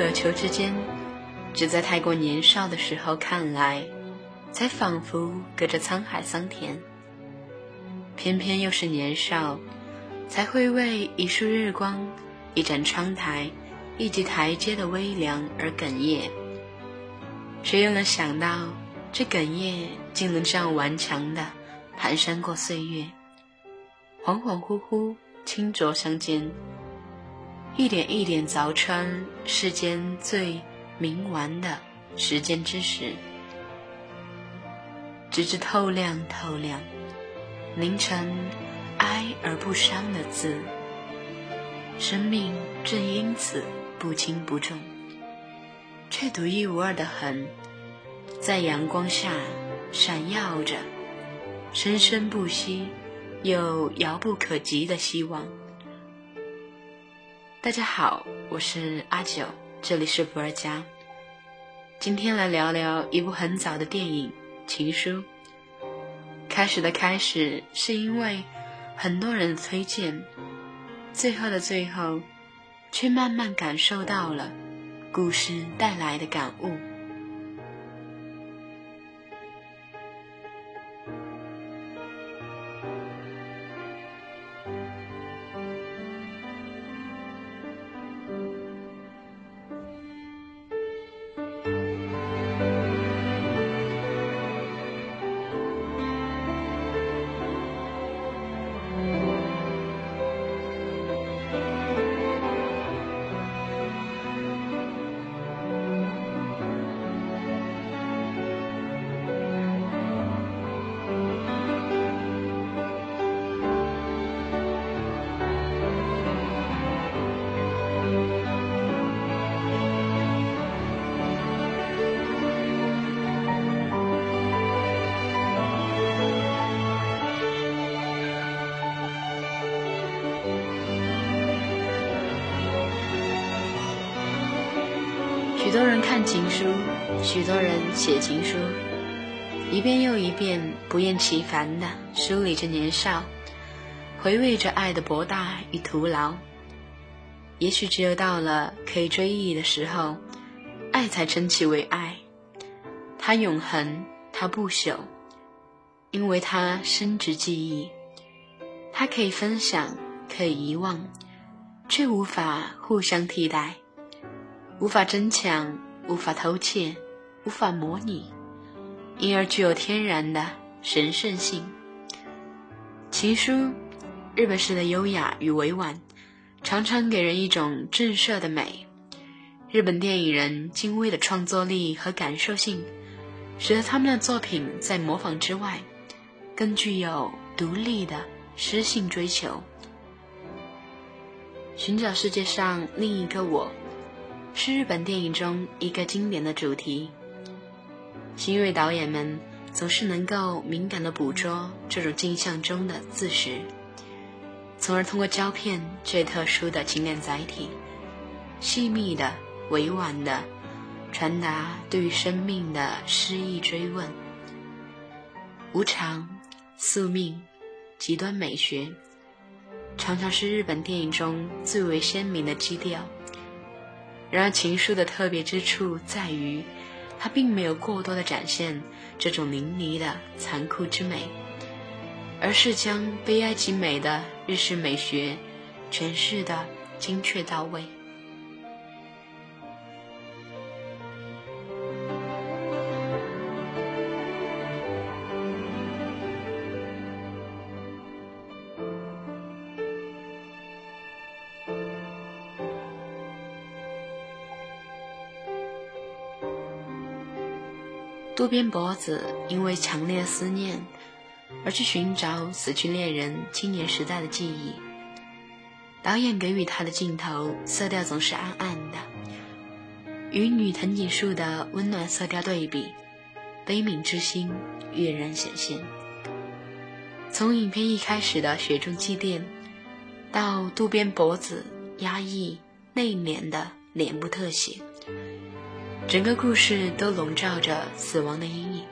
渴求之间，只在太过年少的时候看来，才仿佛隔着沧海桑田。偏偏又是年少，才会为一束日光、一盏窗台、一级台阶的微凉而哽咽。谁又能想到，这哽咽竟能这样顽强的蹒跚过岁月？恍恍惚惚，轻浊相间，一点一点凿穿世间最冥顽的时间之石，直至透亮透亮，凝成哀而不伤的字。生命正因此不轻不重。却独一无二的很，在阳光下闪耀着，生生不息，又遥不可及的希望。大家好，我是阿九，这里是不二家。今天来聊聊一部很早的电影《情书》。开始的开始，是因为很多人的推荐，最后的最后，却慢慢感受到了。故事带来的感悟。看情书，许多人写情书，一遍又一遍，不厌其烦地梳理着年少，回味着爱的博大与徒劳。也许只有到了可以追忆的时候，爱才称其为爱。它永恒，它不朽，因为它深植记忆。它可以分享，可以遗忘，却无法互相替代。无法争抢，无法偷窃，无法模拟，因而具有天然的神圣性。情书，日本式的优雅与委婉，常常给人一种震慑的美。日本电影人精微的创作力和感受性，使得他们的作品在模仿之外，更具有独立的诗性追求。寻找世界上另一个我。是日本电影中一个经典的主题。新锐导演们总是能够敏感地捕捉这种镜像中的自实，从而通过胶片最特殊的情感载体，细密的、委婉的传达对于生命的诗意追问。无常、宿命、极端美学，常常是日本电影中最为鲜明的基调。然而，情书的特别之处在于，它并没有过多的展现这种淋漓的残酷之美，而是将悲哀极美的日式美学诠释的精确到位。渡边博子因为强烈思念，而去寻找死去恋人青年时代的记忆。导演给予他的镜头色调总是暗暗的，与女藤井树的温暖色调对比，悲悯之心跃然显现。从影片一开始的雪中祭奠，到渡边博子压抑内敛的脸部特写。整个故事都笼罩着死亡的阴影。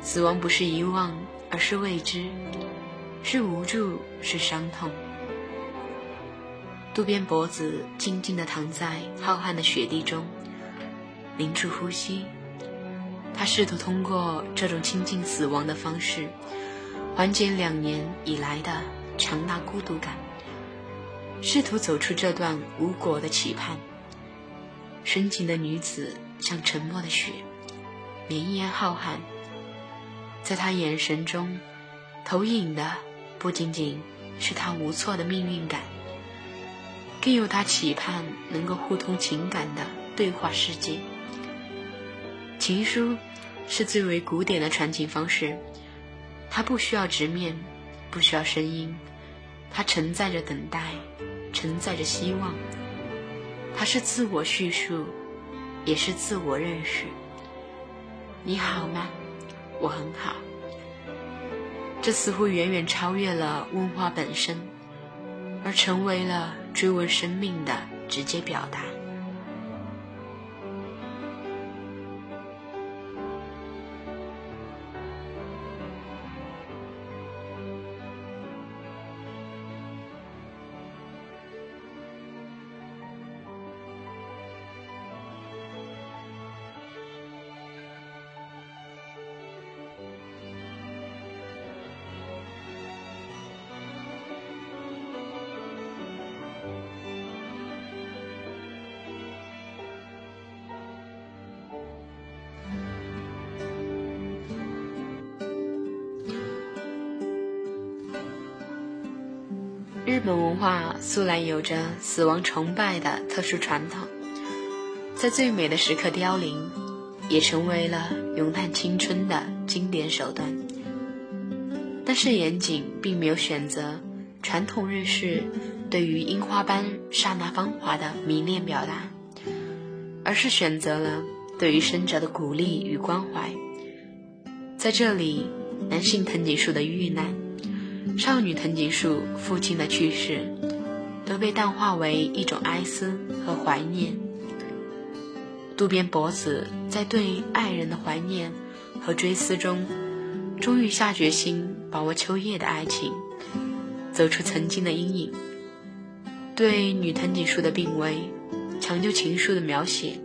死亡不是遗忘，而是未知，是无助，是伤痛。渡边博子静静地躺在浩瀚的雪地中，屏住呼吸。他试图通过这种亲近死亡的方式，缓解两年以来的强大孤独感，试图走出这段无果的期盼。深情的女子像沉默的雪，绵延浩瀚。在她眼神中，投影的不仅仅是她无措的命运感，更有她期盼能够互通情感的对话世界。情书是最为古典的传情方式，它不需要直面，不需要声音，它承载着等待，承载着希望。它是自我叙述，也是自我认识。你好吗？我很好。这似乎远远超越了问话本身，而成为了追问生命的直接表达。日本文化素来有着死亡崇拜的特殊传统，在最美的时刻凋零，也成为了咏叹青春的经典手段。但是岩井并没有选择传统日式对于樱花般刹那芳华的迷恋表达，而是选择了对于生者的鼓励与关怀。在这里，男性藤井树的遇难。少女藤井树父亲的去世，都被淡化为一种哀思和怀念。渡边博子在对爱人的怀念和追思中，终于下决心把握秋叶的爱情，走出曾经的阴影。对女藤井树的病危，抢救情书的描写，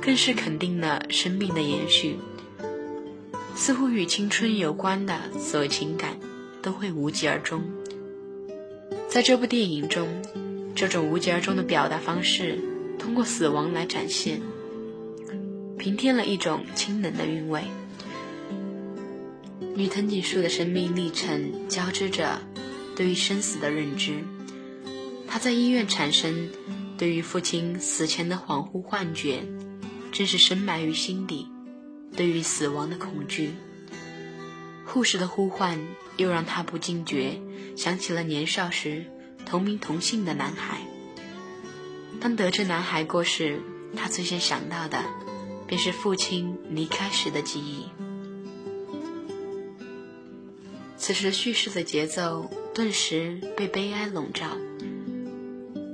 更是肯定了生命的延续。似乎与青春有关的所有情感。都会无疾而终。在这部电影中，这种无疾而终的表达方式，通过死亡来展现，平添了一种清冷的韵味。女藤井树的生命历程交织着对于生死的认知。她在医院产生对于父亲死前的恍惚幻觉，正是深埋于心底对于死亡的恐惧。护士的呼唤又让他不禁觉想起了年少时同名同姓的男孩。当得知男孩过世，他最先想到的便是父亲离开时的记忆。此时叙事的节奏顿时被悲哀笼罩，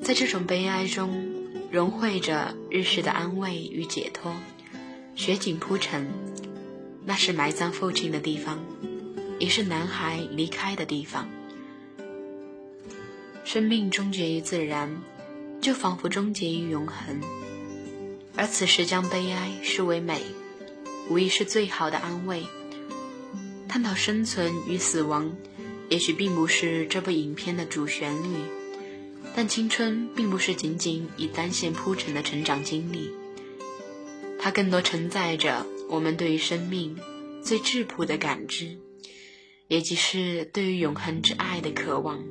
在这种悲哀中融汇着日式的安慰与解脱。雪景铺陈。那是埋葬父亲的地方，也是男孩离开的地方。生命终结于自然，就仿佛终结于永恒。而此时将悲哀视为美，无疑是最好的安慰。探讨生存与死亡，也许并不是这部影片的主旋律，但青春并不是仅仅以单线铺陈的成长经历，它更多承载着。我们对于生命最质朴的感知，也即是对于永恒之爱的渴望。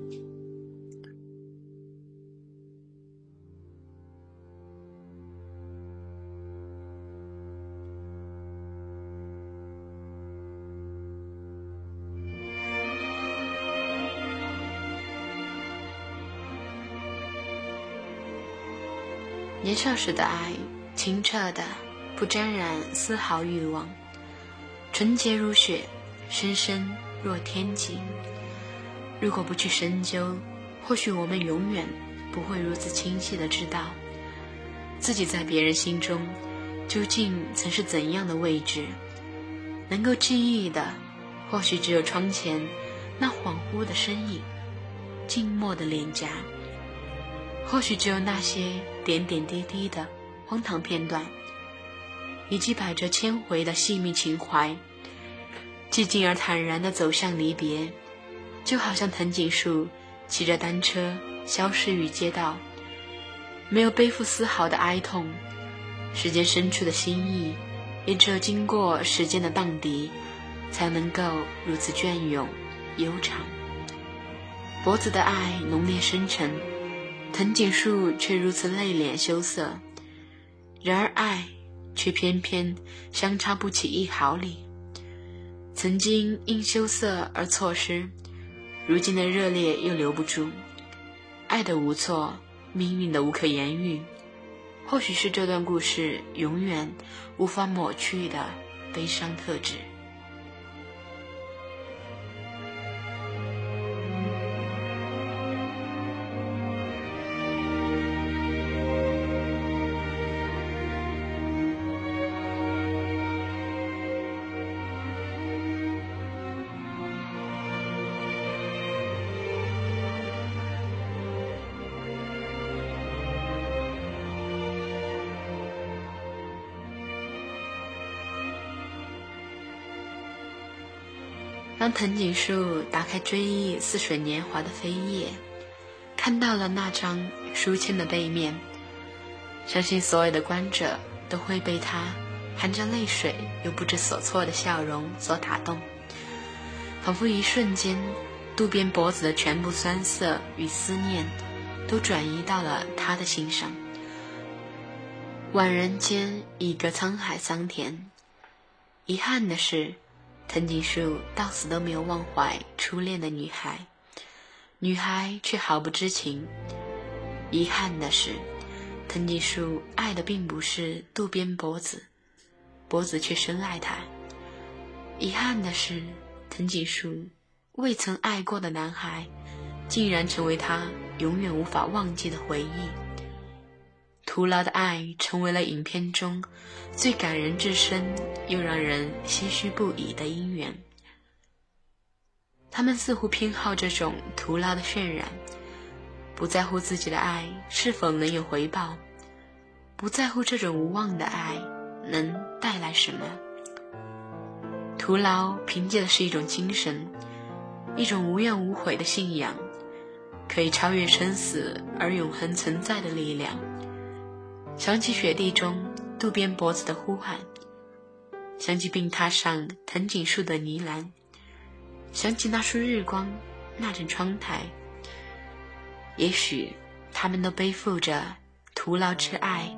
年少时的爱，清澈的。不沾染丝毫欲望，纯洁如雪，深深若天晴。如果不去深究，或许我们永远不会如此清晰的知道，自己在别人心中究竟曾是怎样的位置。能够记忆的，或许只有窗前那恍惚的身影，静默的脸颊，或许只有那些点点滴滴的荒唐片段，以及百折千回的细密情怀，寂静而坦然地走向离别，就好像藤井树骑着单车消失于街道，没有背负丝毫的哀痛，时间深处的心意，也只有经过时间的荡涤，才能够如此隽永悠长。脖子的爱浓烈深沉。藤井树却如此内敛羞涩，然而爱却偏偏相差不起一毫厘。曾经因羞涩而错失，如今的热烈又留不住。爱的无措，命运的无可言喻，或许是这段故事永远无法抹去的悲伤特质。当藤井树打开追忆似水年华的扉页，看到了那张书签的背面，相信所有的观者都会被他含着泪水又不知所措的笑容所打动，仿佛一瞬间，渡边博子的全部酸涩与思念，都转移到了他的心上。宛人间一个沧海桑田，遗憾的是。藤井树到死都没有忘怀初恋的女孩，女孩却毫不知情。遗憾的是，藤井树爱的并不是渡边博子，博子却深爱他。遗憾的是，藤井树未曾爱过的男孩，竟然成为他永远无法忘记的回忆。徒劳的爱成为了影片中最感人至深又让人唏嘘不已的姻缘。他们似乎偏好这种徒劳的渲染，不在乎自己的爱是否能有回报，不在乎这种无望的爱能带来什么。徒劳凭借的是一种精神，一种无怨无悔的信仰，可以超越生死而永恒存在的力量。想起雪地中渡边博子的呼喊，想起病榻上藤井树的呢喃，想起那束日光，那盏窗台。也许他们都背负着徒劳之爱，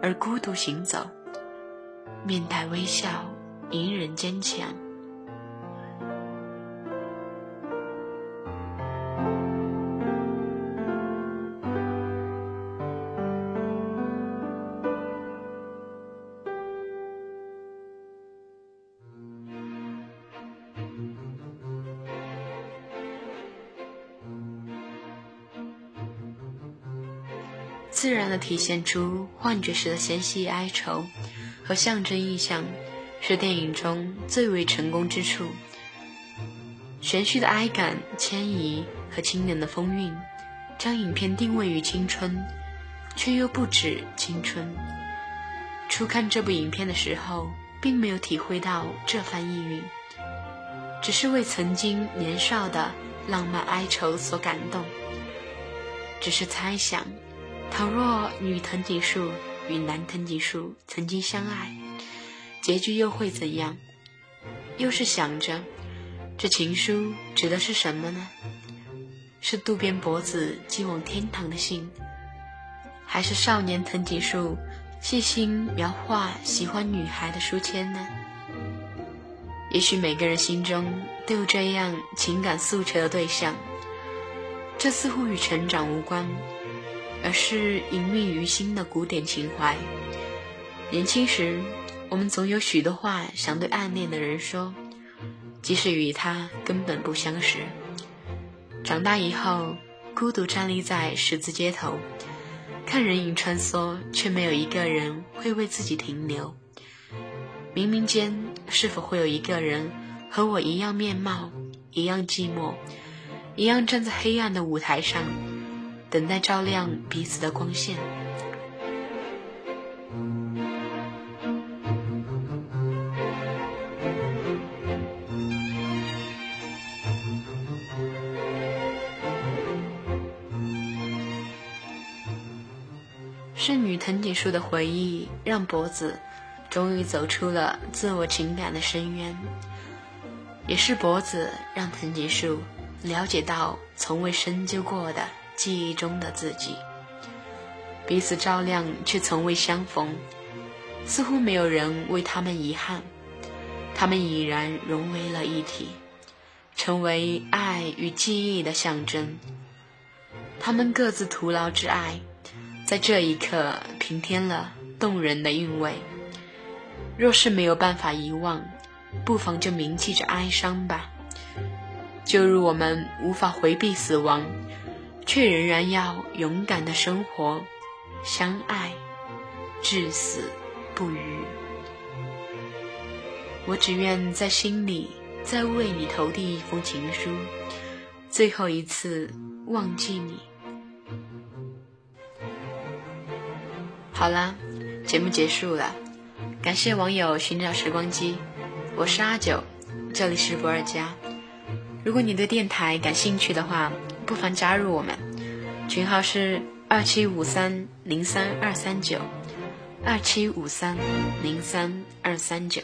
而孤独行走，面带微笑，隐忍坚强。自然地体现出幻觉时的纤细哀愁和象征意象，是电影中最为成功之处。玄虚的哀感、迁移和清冷的风韵，将影片定位于青春，却又不止青春。初看这部影片的时候，并没有体会到这番意蕴，只是为曾经年少的浪漫哀愁所感动，只是猜想。倘若女藤井树与男藤井树曾经相爱，结局又会怎样？又是想着，这情书指的是什么呢？是渡边博子寄往天堂的信，还是少年藤井树细心描画喜欢女孩的书签呢？也许每个人心中都有这样情感诉求的对象，这似乎与成长无关。而是隐秘于心的古典情怀。年轻时，我们总有许多话想对暗恋的人说，即使与他根本不相识。长大以后，孤独站立在十字街头，看人影穿梭，却没有一个人会为自己停留。冥冥间，是否会有一个人和我一样面貌，一样寂寞，一样站在黑暗的舞台上？等待照亮彼此的光线。圣女藤井树的回忆，让博子终于走出了自我情感的深渊，也是博子让藤井树了解到从未深究过的记忆中的自己。彼此照亮，却从未相逢，似乎没有人为他们遗憾，他们已然融为了一体，成为爱与记忆的象征。他们各自徒劳之爱。在这一刻，平添了动人的韵味。若是没有办法遗忘，不妨就铭记着哀伤吧。就如我们无法回避死亡，却仍然要勇敢的生活，相爱，至死不渝。我只愿在心里再为你投递一封情书，最后一次忘记你。好啦，节目结束了，感谢网友寻找时光机，我是阿九，这里是不二家。如果你对电台感兴趣的话，不妨加入我们，群号是二七五三零三二三九，二七五三零三二三九。